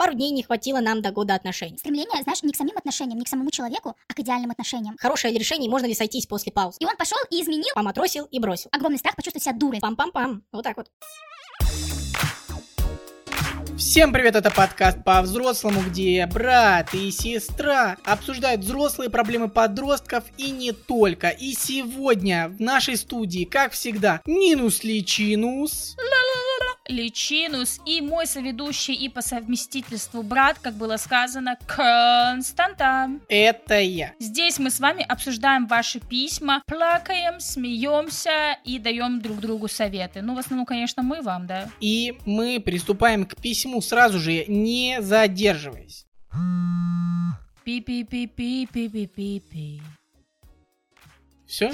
Пару дней не хватило нам до года отношений. Стремление, знаешь, не к самим отношениям, не к самому человеку, а к идеальным отношениям. Хорошее решение, можно ли сойтись после пауз. И он пошел и изменил. Поматросил и бросил. Огромный страх почувствовать себя дурой. Пам-пам-пам. Вот так вот. Всем привет, это подкаст по-взрослому, где брат и сестра обсуждают взрослые проблемы подростков и не только. И сегодня в нашей студии, как всегда, Нинус Личинус. Личинус и мой соведущий и по совместительству брат, как было сказано, Константа. Это я. Здесь мы с вами обсуждаем ваши письма, плакаем, смеемся и даем друг другу советы. Ну, в основном, конечно, мы вам, да. И мы приступаем к письму сразу же, не задерживаясь. Пи-пи-пи-пи-пи-пи-пи-пи. Все?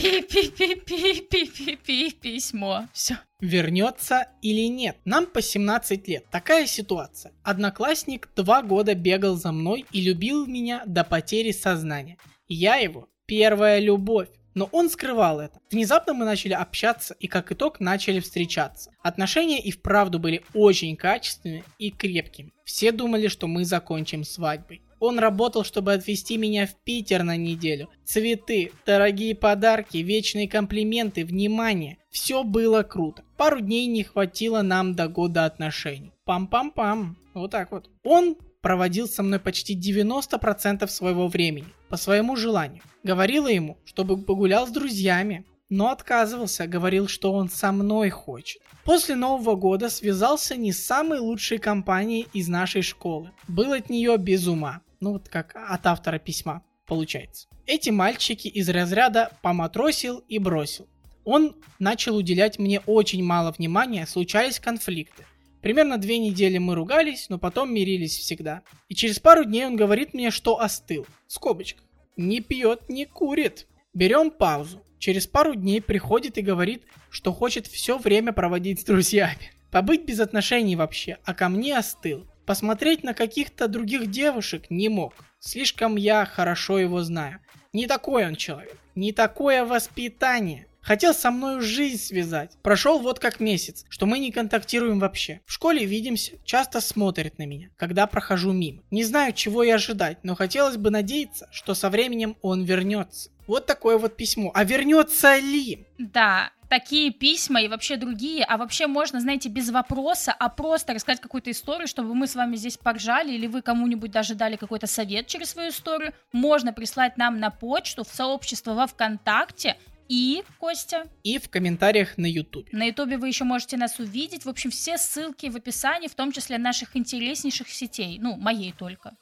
Письмо. Все. Вернется или нет? Нам по 17 лет. Такая ситуация. Одноклассник два года бегал за мной и любил меня до потери сознания. Я его первая любовь. Но он скрывал это. Внезапно мы начали общаться и как итог начали встречаться. Отношения и вправду были очень качественными и крепкими. Все думали, что мы закончим свадьбой. Он работал, чтобы отвезти меня в Питер на неделю. Цветы, дорогие подарки, вечные комплименты, внимание. Все было круто. Пару дней не хватило нам до года отношений. Пам-пам-пам. Вот так вот. Он проводил со мной почти 90% своего времени. По своему желанию. Говорила ему, чтобы погулял с друзьями. Но отказывался, говорил, что он со мной хочет. После Нового года связался не с самой лучшей компанией из нашей школы. Был от нее без ума. Ну вот как от автора письма получается. Эти мальчики из разряда поматросил и бросил. Он начал уделять мне очень мало внимания, случались конфликты. Примерно две недели мы ругались, но потом мирились всегда. И через пару дней он говорит мне, что остыл. Скобочка. Не пьет, не курит. Берем паузу. Через пару дней приходит и говорит, что хочет все время проводить с друзьями. Побыть без отношений вообще, а ко мне остыл. Посмотреть на каких-то других девушек не мог. Слишком я хорошо его знаю. Не такой он человек. Не такое воспитание. Хотел со мной жизнь связать. Прошел вот как месяц, что мы не контактируем вообще. В школе видимся, часто смотрит на меня, когда прохожу мимо. Не знаю, чего и ожидать, но хотелось бы надеяться, что со временем он вернется. Вот такое вот письмо. А вернется ли? Да, такие письма и вообще другие, а вообще можно, знаете, без вопроса, а просто рассказать какую-то историю, чтобы мы с вами здесь поржали, или вы кому-нибудь даже дали какой-то совет через свою историю, можно прислать нам на почту, в сообщество во ВКонтакте, и, Костя? И в комментариях на Ютубе. На Ютубе вы еще можете нас увидеть. В общем, все ссылки в описании, в том числе наших интереснейших сетей. Ну, моей только.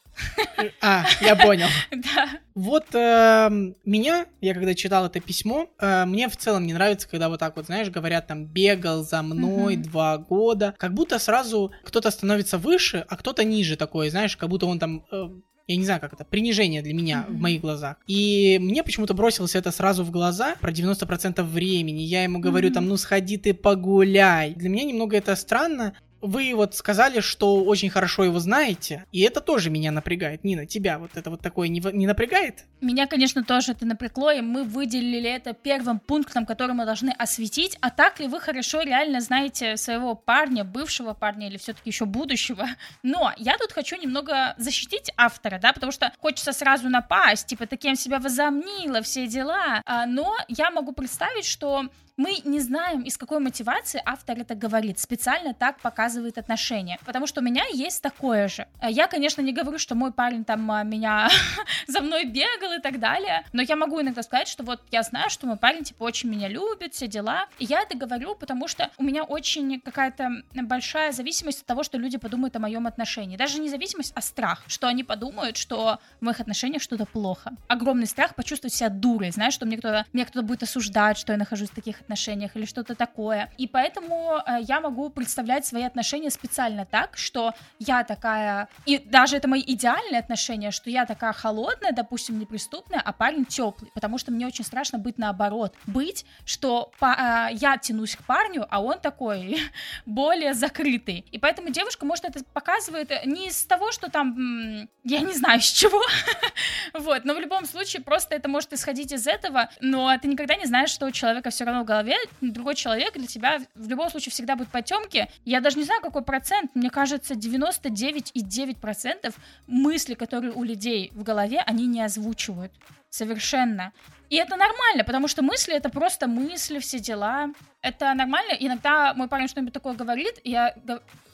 А, я понял. Да. Вот э, меня, я когда читал это письмо, э, мне в целом не нравится, когда вот так вот, знаешь, говорят там, бегал за мной два года. Как будто сразу кто-то становится выше, а кто-то ниже такой, знаешь, как будто он там... э, я не знаю, как это, принижение для меня Мгм. в моих глазах. И мне почему-то бросилось это сразу в глаза, про 90% времени. Я ему говорю Мгм. там, ну сходи ты погуляй. Для меня немного это странно, вы вот сказали, что очень хорошо его знаете, и это тоже меня напрягает. Нина, тебя вот это вот такое не, не напрягает? Меня, конечно, тоже это напрягло, и мы выделили это первым пунктом, который мы должны осветить. А так ли вы хорошо реально знаете своего парня, бывшего парня или все-таки еще будущего? Но я тут хочу немного защитить автора, да, потому что хочется сразу напасть, типа, таким себя возомнила, все дела. А, но я могу представить, что мы не знаем, из какой мотивации автор это говорит, специально так показывает отношения. Потому что у меня есть такое же. А Я, конечно, не говорю, что мой парень там а, меня за мной бегал и так далее, но я могу иногда сказать, что вот я знаю, что мой парень, типа, очень меня любит, все дела. И я это говорю, потому что у меня очень какая-то большая зависимость от того, что люди подумают о моем отношении. Даже не зависимость, а страх, что они подумают, что в моих отношениях что-то плохо. Огромный страх почувствовать себя дурой, знаешь, что мне кто-то, меня кто-то будет осуждать, что я нахожусь в таких отношениях или что-то такое. И поэтому э, я могу представлять свои отношения специально так, что я такая, и даже это мои идеальные отношения, что я такая холодная, допустим, неприступная, а парень теплый, потому что мне очень страшно быть наоборот, быть, что па- э, я тянусь к парню, а он такой более закрытый. И поэтому девушка, может, это показывает не из того, что там, я не знаю, с чего, вот, но в любом случае просто это может исходить из этого, но ты никогда не знаешь, что у человека все равно голове другой человек для тебя в любом случае всегда будет потемки. Я даже не знаю, какой процент, мне кажется, 99,9% мысли, которые у людей в голове, они не озвучивают совершенно. И это нормально, потому что мысли — это просто мысли, все дела. Это нормально. Иногда мой парень что-нибудь такое говорит, и я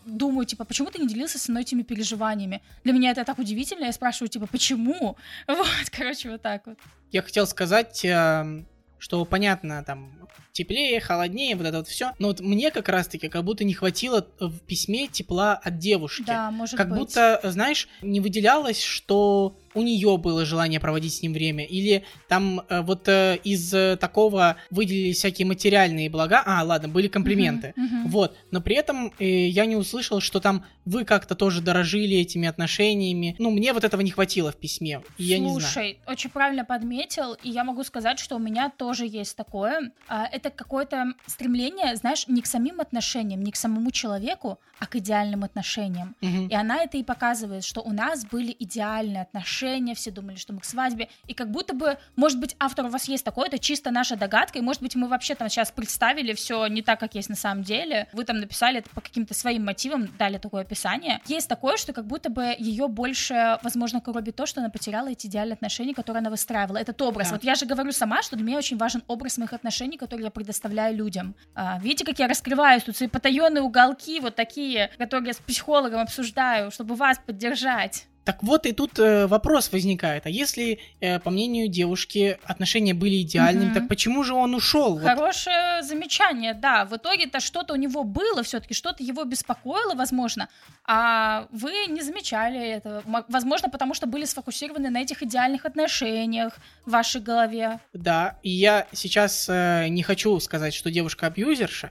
думаю, типа, почему ты не делился со мной этими переживаниями? Для меня это так удивительно, я спрашиваю, типа, почему? Вот, короче, вот так вот. Я хотел сказать, эм, что понятно, там, теплее, холоднее, вот это вот все. Но вот мне как раз-таки как будто не хватило в письме тепла от девушки. Да, может как быть. будто, знаешь, не выделялось, что у нее было желание проводить с ним время, или там э, вот э, из э, такого выделили всякие материальные блага, а, ладно, были комплименты, Мгм, мгм. вот, но при этом э, я не услышал, что там вы как-то тоже дорожили этими отношениями, ну, мне вот этого не хватило в письме, и я не знаю. Слушай, очень правильно подметил, и я могу сказать, что у меня тоже есть такое. А, Это какое-то стремление, знаешь, не к самим отношениям, не к самому человеку, а к идеальным отношениям. Мгм. И она это и показывает, что у нас были идеальные отношения, все думали, что мы к свадьбе. И как будто бы, может быть, автор у вас есть такое, это чисто наша догадка, и может быть, мы вообще там сейчас представили все не так, как есть на самом деле. Вы там написали это по каким-то своим мотивам, дали такое описание. Есть такое, что как будто бы ее больше, возможно, коробит то, что она потеряла эти идеальные отношения, которые она выстраивала. Этот образ. Да. Вот я же говорю сама, что для меня очень важен образ моих отношений, которые я предоставляю людям. А, видите, как я раскрываюсь тут свои потаенные уголки, вот такие, которые я с психологом обсуждаю, чтобы вас поддержать. Так вот и тут э, вопрос возникает. А если, э, по мнению девушки, отношения были идеальными, Мгм. так почему же он ушел? Вот Хорошее замечание, да. В итоге-то что-то у него было все-таки, что-то его беспокоило, возможно, а вы не замечали этого. Мо- Возможно, потому что были сфокусированы на этих идеальных отношениях в вашей голове. Да, и я сейчас э, не хочу сказать, что девушка абьюзерша.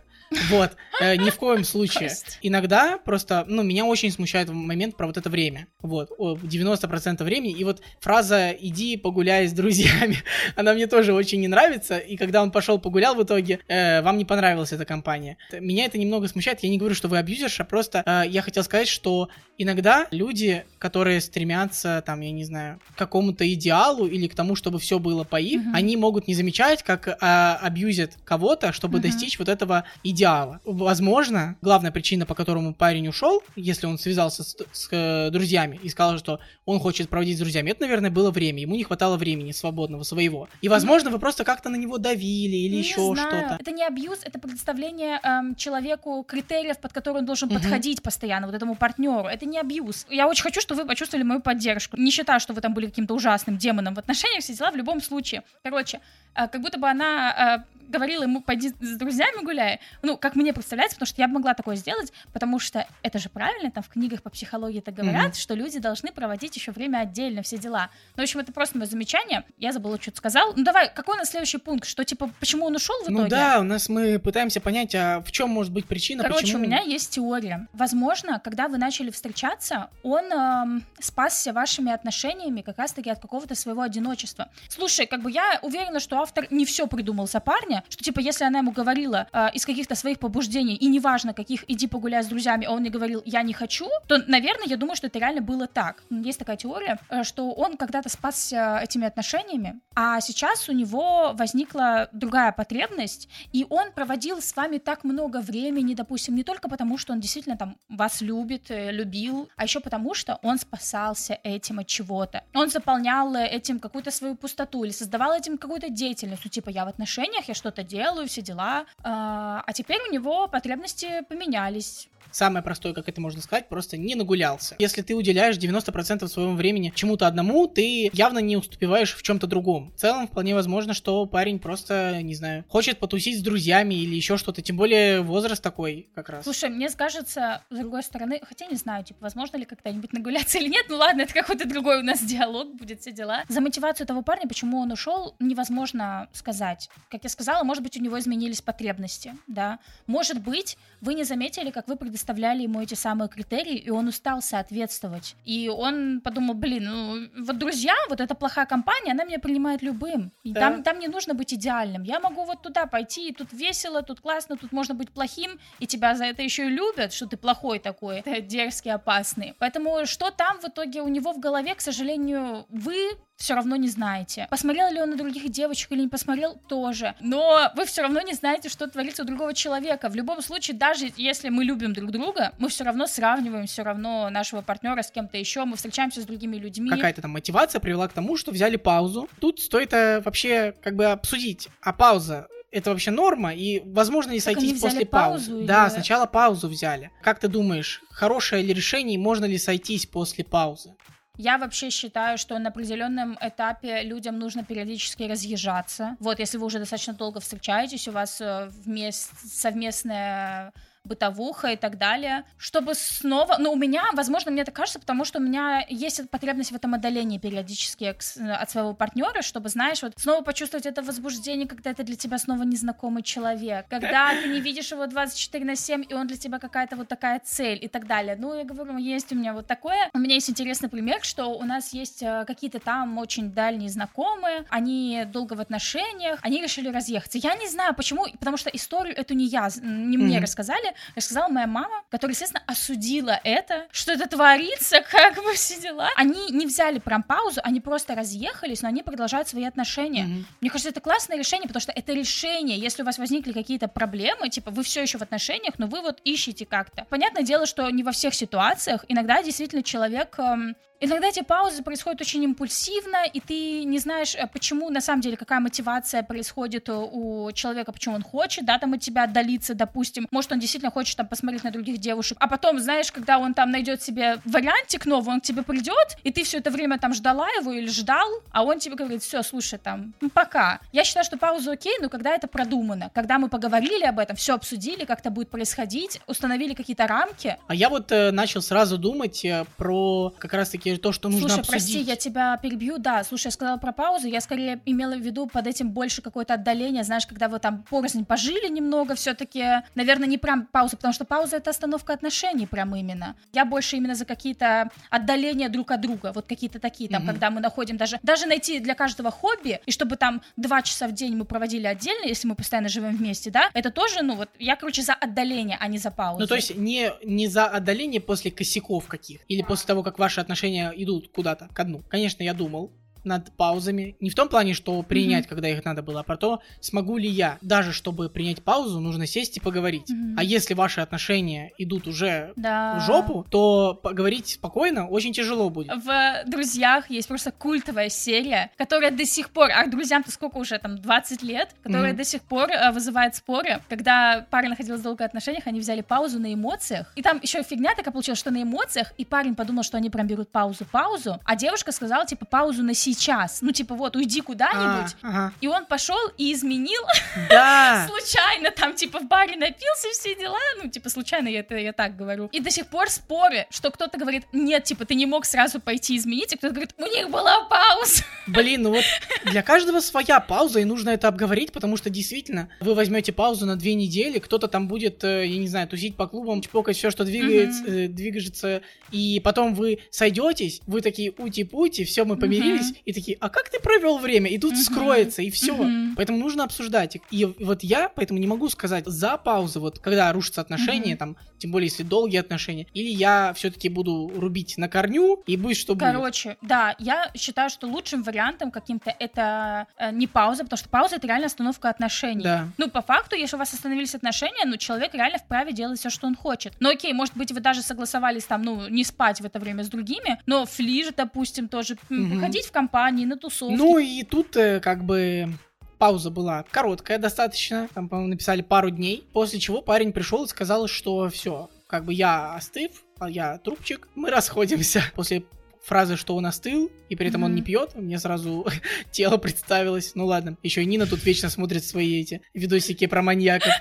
Вот, э, ни в коем случае. Иногда просто, ну, меня очень смущает момент про вот это время. Вот, о, 90% времени. И вот фраза «иди погуляй с друзьями», она мне тоже очень не нравится. И когда он пошел погулял в итоге, э, вам не понравилась эта компания. Меня это немного смущает. Я не говорю, что вы абьюзерша, просто э, я хотел сказать, что иногда люди, которые стремятся, там, я не знаю, к какому-то идеалу или к тому, чтобы все было по их, Мгм. они могут не замечать, как а, абьюзят кого-то, чтобы Мгм. достичь вот этого идеала. Возможно, главная причина, по которому парень ушел, если он связался с, с, э, друзьями и сказал, что он хочет проводить с друзьями, это, наверное, было время. Ему не хватало времени свободного своего. И, возможно, вы просто как-то на него давили или Не еще знаю. что-то. Это не абьюз, это предоставление эм, человеку критериев, под которые он должен Мгм. подходить постоянно, вот этому партнеру. Это не абьюз. Я очень хочу, чтобы вы почувствовали мою поддержку. Не считаю, что вы там были каким-то ужасным демоном в отношениях, все дела в любом случае. Короче, э, как будто бы она э, говорила ему, пойди с друзьями гуляй. Ну, как мне представляется, потому что я бы могла такое сделать, потому что это же правильно, там в книгах по психологии это говорят, Мгм. что люди должны проводить еще время отдельно, все дела. Ну, в общем, это просто мое замечание. Я забыла, что-то сказал. Ну, давай, какой у нас следующий пункт? Что, типа, почему он ушел в итоге? Ну да, у нас мы пытаемся понять, а в чем может быть причина, Короче, почему... у меня есть теория. Возможно, когда вы начали встречаться, он эм, спасся вашими отношениями как раз-таки от какого-то своего одиночества. Слушай, как бы я уверена, что автор не все придумал за парня, что типа если она ему говорила э, из каких-то своих побуждений, и неважно каких, иди погуляй с друзьями, а он не говорил, я не хочу, то, наверное, я думаю, что это реально было так. Есть такая теория, э, что он когда-то спасся этими отношениями, а сейчас у него возникла другая потребность, и он проводил с вами так много времени, допустим, не только потому, что он действительно там вас любит, э, любил, а еще потому, что он спасался этим от чего-то. Он заполнял э, этим какую-то свою пустоту или создавал этим какую-то деятельность. Ну, типа, я в отношениях, я что-то делаю, все дела. А теперь у него потребности поменялись. Самое простое, как это можно сказать, просто не нагулялся. Если ты уделяешь 90% своего времени чему-то одному, ты явно не уступиваешь в чем-то другом. В целом, вполне возможно, что парень просто, не знаю, хочет потусить с друзьями или еще что-то. Тем более возраст такой как раз. Слушай, мне кажется, с другой стороны, хотя не знаю, типа, возможно ли когда-нибудь нагуляться или нет, ну ладно, это какой-то другой у нас диалог будет, все дела. За мотивацию этого парня, почему он ушел, невозможно сказать. Как я сказала, может быть, у него изменились потребности, да. Может быть, вы не заметили, как вы предоставляли ему эти самые критерии, и он устал соответствовать. И он подумал, блин, ну, вот друзья, вот эта плохая компания, она меня принимает любым. И Да. там, там не нужно быть идеальным. Я могу вот туда пойти, и тут весело, тут классно, тут можно быть плохим, и тебя за это еще и любят, что ты плохой такой, дерзкий, опасный. Поэтому что там в итоге у него в голове, к сожалению, вы все равно не знаете. Посмотрел ли он на других девочек или не посмотрел, тоже. Но вы все равно не знаете, что творится у другого человека. В любом случае, даже если мы любим друг друга, мы все равно сравниваем все равно нашего партнера с кем-то еще, мы встречаемся с другими людьми. Какая-то там мотивация привела к тому, что взяли паузу. Тут стоит э, вообще как бы обсудить, а пауза это вообще норма, и возможно не сойтись после паузу паузы. или- Да, сначала паузу взяли. Как ты думаешь, хорошее ли решение, и можно ли сойтись после паузы? Я вообще считаю, что на определенном этапе людям нужно периодически разъезжаться. Вот, если вы уже достаточно долго встречаетесь, у вас э, вмес- совместная бытовуха и так далее, чтобы снова, ну, у меня, возможно, мне это кажется, потому что у меня есть потребность в этом отдалении периодически с- от своего партнера, чтобы, знаешь, вот снова почувствовать это возбуждение, когда это для тебя снова незнакомый человек, когда ты не видишь его 24 на 7, и он для тебя какая-то вот такая цель и так далее. Ну, я говорю, есть у меня вот такое. У меня есть интересный пример, что у нас есть э, какие-то там очень дальние знакомые, они долго в отношениях, они решили разъехаться. Я не знаю, почему, потому что историю эту не я, не мне Мгм. рассказали, рассказала моя мама, которая, естественно, осудила это, что это творится, как бы все дела. Они не взяли прям паузу, они просто разъехались, но они продолжают свои отношения. Мгм. Мне кажется, это классное решение, потому что это решение, если у вас возникли какие-то проблемы, типа вы все еще в отношениях, но вы вот ищете как-то. Понятное дело, что не во всех ситуациях. Иногда действительно человек эм, Иногда эти паузы происходят очень импульсивно, и ты не знаешь, э, почему, на самом деле, какая мотивация происходит э, у человека, почему он хочет, да, там от тебя отдалиться, допустим. Может, он действительно хочет там посмотреть на других девушек. А потом, знаешь, когда он там найдет себе вариантик новый, он к тебе придет, и ты все это время там ждала его или ждал, а он тебе говорит, все, слушай, там, ну, пока. Я считаю, что пауза окей, но когда это продумано, когда мы поговорили об этом, все обсудили, как это будет происходить, установили какие-то рамки, А я вот э, начал сразу думать э, про как раз-таки то, что нужно Слушай, обсудить. прости, я тебя перебью, да. Слушай, я сказала про паузу, я скорее имела в виду под этим больше какое-то отдаление, знаешь, когда вы там порознь пожили немного, все-таки, наверное, не прям пауза, потому что пауза это остановка отношений прям именно. Я больше именно за какие-то отдаления друг от друга, вот какие-то такие там, Мгм. когда мы находим даже, даже найти для каждого хобби, и чтобы там два часа в день мы проводили отдельно, если мы постоянно живем вместе, да, это тоже, ну вот, я, короче, за отдаление, а не за паузу. Ну, то есть не, не за отдаление после косяков каких, или после того, как ваши отношения идут куда-то, ко дну. Конечно, я думал над паузами. Не в том плане, что принять, когда их надо было, а про то, смогу ли я. Даже чтобы принять паузу, нужно сесть и поговорить. Мгм. А если ваши отношения идут уже да. в жопу, то поговорить спокойно очень тяжело будет. В «Друзьях» есть просто культовая серия, которая до сих пор, а друзьям-то сколько уже, там, 20 лет, которая Мгм. до сих пор э, вызывает споры. Когда пара находилась в долгих отношениях, они взяли паузу на эмоциях. И там еще фигня такая получилась, что на эмоциях, и парень подумал, что они прям берут паузу-паузу, а девушка сказала, типа, паузу на сейчас. Ну, типа, вот, уйди куда-нибудь. А, ага. И он пошел и изменил Да! случайно, там, типа, в баре напился, все дела, ну, типа, случайно я это я так говорю. И до сих пор споры, что кто-то говорит, нет, типа, ты не мог сразу пойти изменить, а кто-то говорит, у них была пауза. Блин, ну вот для каждого своя пауза, и нужно это обговорить, потому что действительно, вы возьмете паузу на две недели, кто-то там будет, э, я не знаю, тусить по клубам, чпокать все, что двигается, Мгм. э, движется, и потом вы сойдетесь, вы такие ути-пути, все, мы помирились, и такие, а как ты провел время? И тут Мгм. скроется, и все. Мгм. Поэтому нужно обсуждать. И вот я поэтому не могу сказать за паузу, вот когда рушатся отношения, Мгм. там, тем более если долгие отношения, или я все-таки буду рубить на корню, и будет что будет. Короче, да, я считаю, что лучшим вариантом каким-то это э, не пауза, потому что пауза это реально остановка отношений. Да. Ну, по факту, если у вас остановились отношения, ну, человек реально вправе делать все, что он хочет. Ну, окей, может быть, вы даже согласовались там, ну, не спать в это время с другими, но флиж, допустим, тоже Мгм. ходить в компании, на тусовки. Ну и тут э, как бы пауза была короткая достаточно, там, по-моему, написали пару дней, после чего парень пришел и сказал, что все, как бы я остыв, а я трубчик, мы расходимся. После фразы, что он остыл, и при этом он Мгм. не пьет, мне сразу тело представилось. Ну ладно, еще и Нина тут вечно смотрит свои эти видосики про маньяков.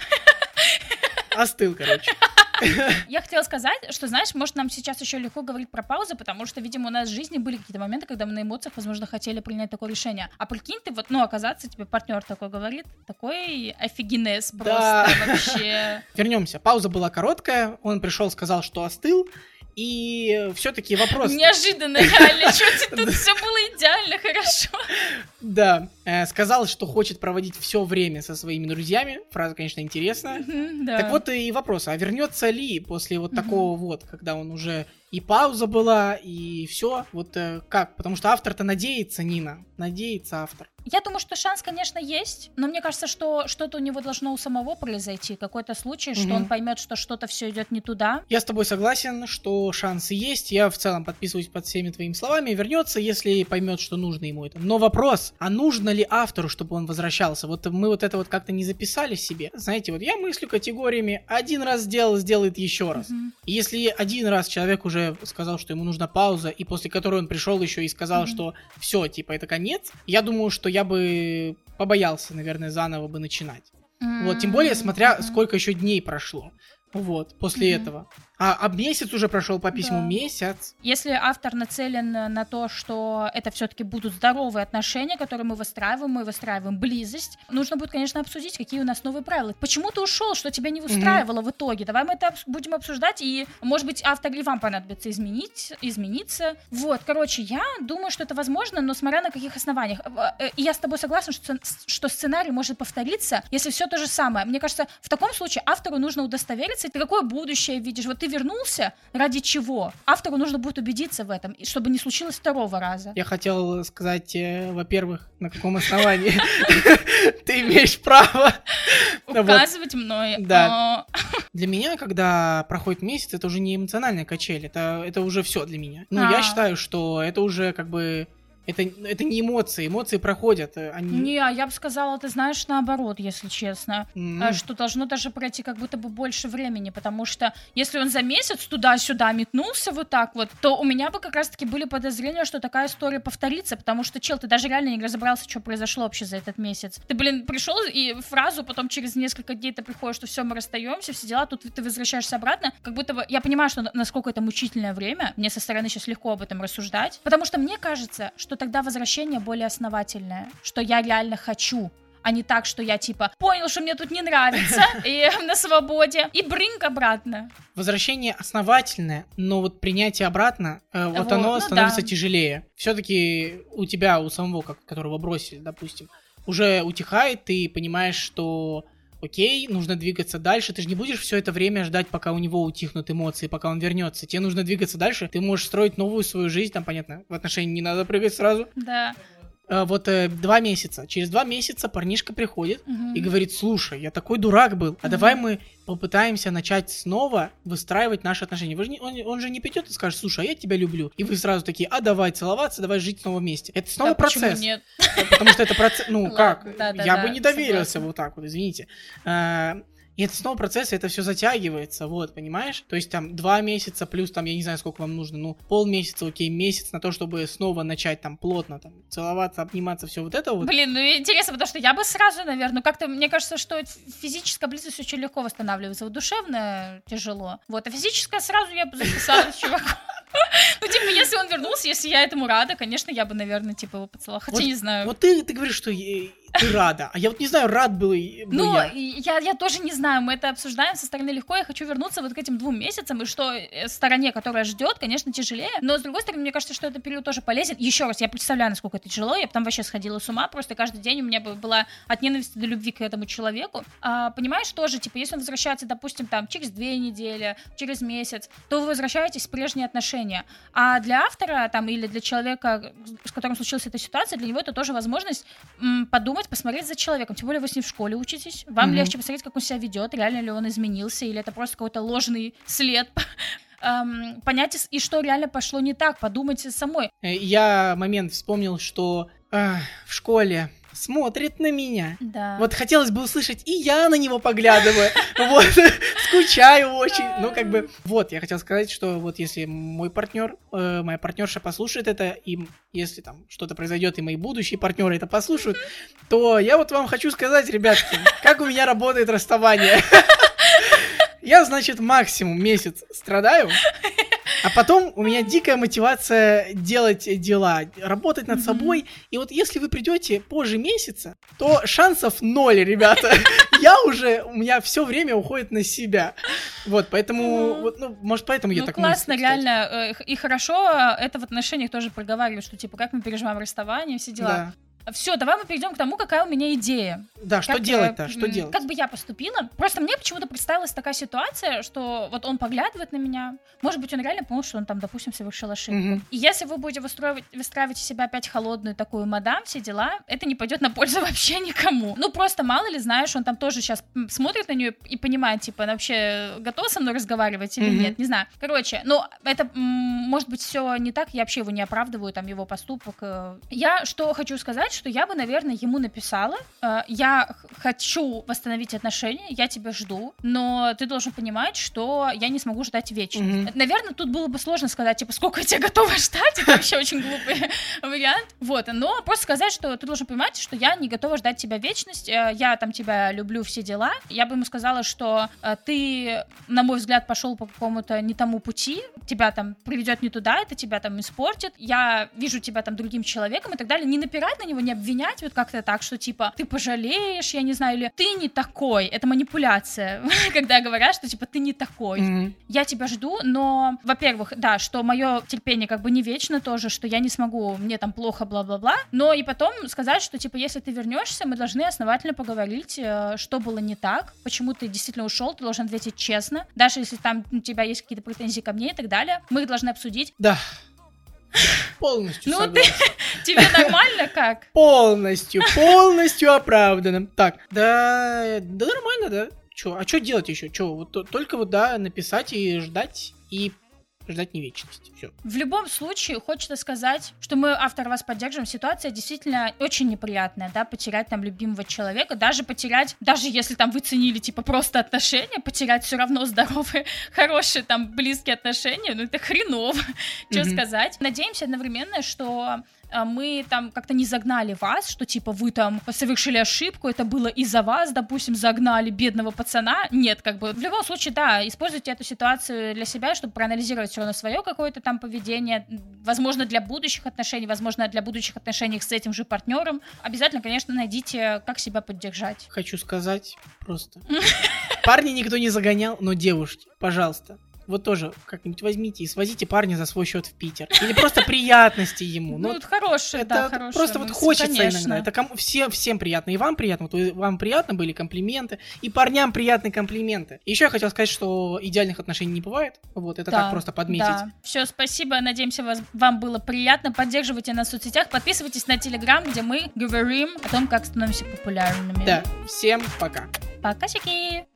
Остыл, короче. Я хотела сказать, что, знаешь, может, нам сейчас еще легко говорить про паузы, потому что, видимо, у нас в жизни были какие-то моменты, когда мы на эмоциях, возможно, хотели принять такое решение. А прикинь, ты вот, ну, оказаться, тебе партнер такой говорит, такой офигенес просто Да. вообще. Вернемся. Пауза была короткая, он пришел, сказал, что остыл, и все-таки вопрос... Неожиданно, реально, что тут все было идеально хорошо. Да, э, сказал, что хочет проводить все время со своими друзьями. Фраза, конечно, интересная. Мгм, да. Так вот и вопрос, а вернется ли после вот Мгм. такого вот, когда он уже и пауза была, и все. Вот э, как? Потому что автор-то надеется, Нина. Надеется автор. Я думаю, что шанс, конечно, есть, но мне кажется, что что-то у него должно у самого произойти, какой-то случай, что Мгм. он поймет, что что-то все идет не туда. Я с тобой согласен, что шансы есть. Я в целом подписываюсь под всеми твоими словами. Вернется, если поймет, что нужно ему это. Но вопрос, а нужно ли автору, чтобы он возвращался? Вот мы вот это вот как-то не записали себе. Знаете, вот я мыслю категориями. Один раз сделал, сделает еще раз. И Если один раз человек уже сказал, что ему нужна пауза, и после которой он пришел еще и сказал, Мгм. что все, типа, это конец, я думаю, что я бы побоялся, наверное, заново бы начинать. Вот, тем более, смотря сколько еще дней прошло. Вот, после Мгм. этого. А, а месяц уже прошел по письму, Да. месяц. Если автор нацелен на то, что это все-таки будут здоровые отношения, которые мы выстраиваем, мы выстраиваем близость, нужно будет, конечно, обсудить, какие у нас новые правила. Почему ты ушел, что тебя не устраивало в итоге? Давай мы это будем обсуждать, и, может быть, автор и вам понадобится изменить, измениться. Вот, короче, я думаю, что это возможно, но смотря на каких основаниях. Э, э, И я с тобой согласна, что, что сценарий может повториться, если все то же самое. Мне кажется, в таком случае автору нужно удостовериться, ты какое будущее видишь. Вот ты вернулся, ради чего? Автору нужно будет убедиться в этом, чтобы не случилось второго раза. Я хотел сказать, э, во-первых, на каком основании ты имеешь право. Указывать мной. Да. Для меня, когда проходит месяц, это уже не эмоциональная качель, это, это уже все для меня. Ну, я А. считаю, что это уже как бы... Это, это не эмоции, эмоции проходят, э, они... Не, а я бы сказала, ты знаешь, наоборот, если честно. А, Что должно даже пройти как будто бы больше времени, потому что если он за месяц туда-сюда метнулся вот так вот, то у меня бы как раз-таки были подозрения, что такая история повторится, потому что, чел, ты даже реально не разобрался, что произошло вообще за этот месяц. Ты, блин, пришел и фразу, потом через несколько дней ты приходишь, что все, мы расстаемся, все дела, тут ты возвращаешься обратно, как будто бы... Я понимаю, что на- насколько это мучительное время, мне со стороны сейчас легко об этом рассуждать, потому что мне кажется, что тогда возвращение более основательное, что я реально хочу, а не так, что я типа понял, что мне тут не нравится, и на свободе, и бринг обратно. Возвращение основательное, но вот принятие обратно, э, вот Вот, оно ну становится да. тяжелее. Все-таки у тебя, у самого, как- которого бросили, допустим, уже утихает, ты понимаешь, что окей, нужно двигаться дальше. Ты же не будешь все это время ждать, пока у него утихнут эмоции, пока он вернется. Тебе нужно двигаться дальше. Ты можешь строить новую свою жизнь, там, понятно, в отношении не надо прыгать сразу. Да. Э, вот э, два месяца. Через два месяца парнишка приходит Мгм. и говорит, слушай, я такой дурак был, а Мгм. давай мы попытаемся начать снова выстраивать наши отношения. Вы же не- он, он же не придет и скажет, слушай, а я тебя люблю. И вы сразу такие, а давай целоваться, давай жить снова вместе. Это снова Да процесс. нет? Потому что это процесс, ну как, я бы не доверился вот так вот, извините. И это снова процесс, и это все затягивается, вот, понимаешь? То есть там два месяца плюс там, я не знаю, сколько вам нужно, ну, полмесяца, окей, месяц на то, чтобы снова начать там плотно там целоваться, обниматься, все вот это вот. Блин, ну интересно, потому что я бы сразу, наверное, как-то, мне кажется, что физическая близость очень легко восстанавливается, вот душевная тяжело. Вот, а физическая сразу я бы записалась чуваку. Ну, типа, если он вернулся, если я этому рада, конечно, я бы, наверное, типа его поцеловала. Хотя Вот- не знаю. Вот ты, ты говоришь, что ты рада, а я вот не знаю, рад был, и- Ну, я. я, я тоже не знаю, мы это обсуждаем со стороны легко, я хочу вернуться вот к этим двум месяцам, и что э, стороне, которая ждет, конечно, тяжелее, но с другой стороны, мне кажется, что этот период тоже полезен. Еще раз, я представляю, насколько это тяжело, я там вообще сходила с ума, просто каждый день у меня бы была от ненависти до любви к этому человеку. А, понимаешь, тоже, типа, если он возвращается, допустим, там, через две недели, через месяц, то вы возвращаетесь в прежние отношения. А для автора, там, или для человека, с которым случилась эта ситуация, для него это тоже возможность м, подумать, посмотреть за человеком. Тем более вы с ним в школе учитесь. Вам Мгм. легче посмотреть, как он себя ведет, реально ли он изменился, или это просто какой-то ложный след. Эм, понять, и что реально пошло не так, подумать самой. Э, Я момент вспомнил, что э, в школе смотрит на меня. Да. Вот хотелось бы услышать, и я на него поглядываю. Вот, скучаю очень. Ну, как бы, вот, я хотел сказать, что вот если мой партнер, э, моя партнерша послушает это, и если там что-то произойдет, и мои будущие партнеры это послушают, то я вот вам хочу сказать, ребятки, как у меня работает расставание. Я, значит, максимум месяц страдаю, а потом у меня дикая мотивация делать дела, работать над собой. И вот если вы придете позже месяца, то шансов ноль, ребята. Я уже, у меня все время уходит на себя. Вот, поэтому, вот, ну, может, поэтому я ну, так классно, мыслю, реально. э, И хорошо э, это в отношениях тоже проговаривают, что, типа, как мы переживаем расставание, все дела. Да. Все, давай мы перейдем к тому, какая у меня идея. Да, что Как, делать-то? э, Что делать? Как бы я поступила? Просто мне почему-то представилась такая ситуация, что вот он поглядывает на меня. Может быть, он реально понял, что он там, допустим, совершил ошибку. Мгм. И если вы будете выстраивать, выстраивать из себя опять холодную такую мадам, все дела, это не пойдет на пользу вообще никому. Ну, просто мало ли, знаешь, он там тоже сейчас смотрит на нее и понимает, типа, она вообще готова со мной разговаривать или Мгм. нет, не знаю. Короче, ну, это, может быть, все не так, я вообще его не оправдываю, там, его поступок. э. Я что хочу сказать, что я бы, наверное, ему написала, э, я хочу восстановить отношения, я тебя жду, но ты должен понимать, что я не смогу ждать вечно. Мгм. Наверное, тут было бы сложно сказать, типа, сколько я тебя готова ждать, это вообще очень глупый вариант. Вот, но просто сказать, что ты должен понимать, что я не готова ждать тебя вечность, э, я там тебя люблю, все дела. Я бы ему сказала, что э, ты, на мой взгляд, пошел по какому-то не тому пути, тебя там приведет не туда, это тебя там испортит, я вижу тебя там другим человеком и так далее. Не напирать на него, не обвинять вот как-то так, что типа, ты пожалеешь, я не знаю, или ты не такой. Это манипуляция, когда говорят, что типа, ты не такой Мгм. я тебя жду, но, во-первых, да, что мое терпение как бы не вечно тоже, что я не смогу, мне там плохо, бла-бла-бла, но и потом сказать, что, типа, если ты вернешься, мы должны основательно поговорить, э, что было не так, почему ты действительно ушел, ты должен ответить честно, даже если там у тебя есть какие-то претензии ко мне и так далее, мы их должны обсудить. Да. Полностью Ну, ты-. Тебе нормально как? Полностью, полностью оправданным. Так, да, да нормально, да. Чё, а что делать еще? Че, вот то- только вот, да, написать и ждать, и ждать не вечности. Все. В любом случае, хочется сказать, что мы, автор, вас поддерживаем. Ситуация действительно очень неприятная, да, потерять там любимого человека, даже потерять, даже если там вы ценили, типа, просто отношения, потерять все равно здоровые, хорошие там близкие отношения, ну это хреново, что сказать. Надеемся одновременно, что мы там как-то не загнали вас, что типа вы там совершили ошибку, это было из-за вас, допустим, загнали бедного пацана. Нет, как бы в любом случае, да, используйте эту ситуацию для себя, чтобы проанализировать все равно свое какое-то там поведение, возможно, для будущих отношений, возможно, для будущих отношений с этим же партнером. Обязательно, конечно, найдите, как себя поддержать. Хочу сказать просто. Парни никто не загонял, но девушки, пожалуйста, вот тоже как-нибудь возьмите и свозите парня за свой счет в Питер. Или просто приятности ему. Ну, это хорошая, это да, хорошая просто вот хочется иногда. Это все, всем приятно. И вам приятно. Вы- вам приятно были комплименты. И парням приятные комплименты. Еще я хотел сказать, что идеальных отношений не бывает. Вот, это так просто подметить. Да. Все, спасибо. Надеемся, вам было приятно. Поддерживайте нас в соцсетях. Подписывайтесь на Телеграм, где мы говорим о том, как становимся популярными. Да. Всем пока. Пока, сики!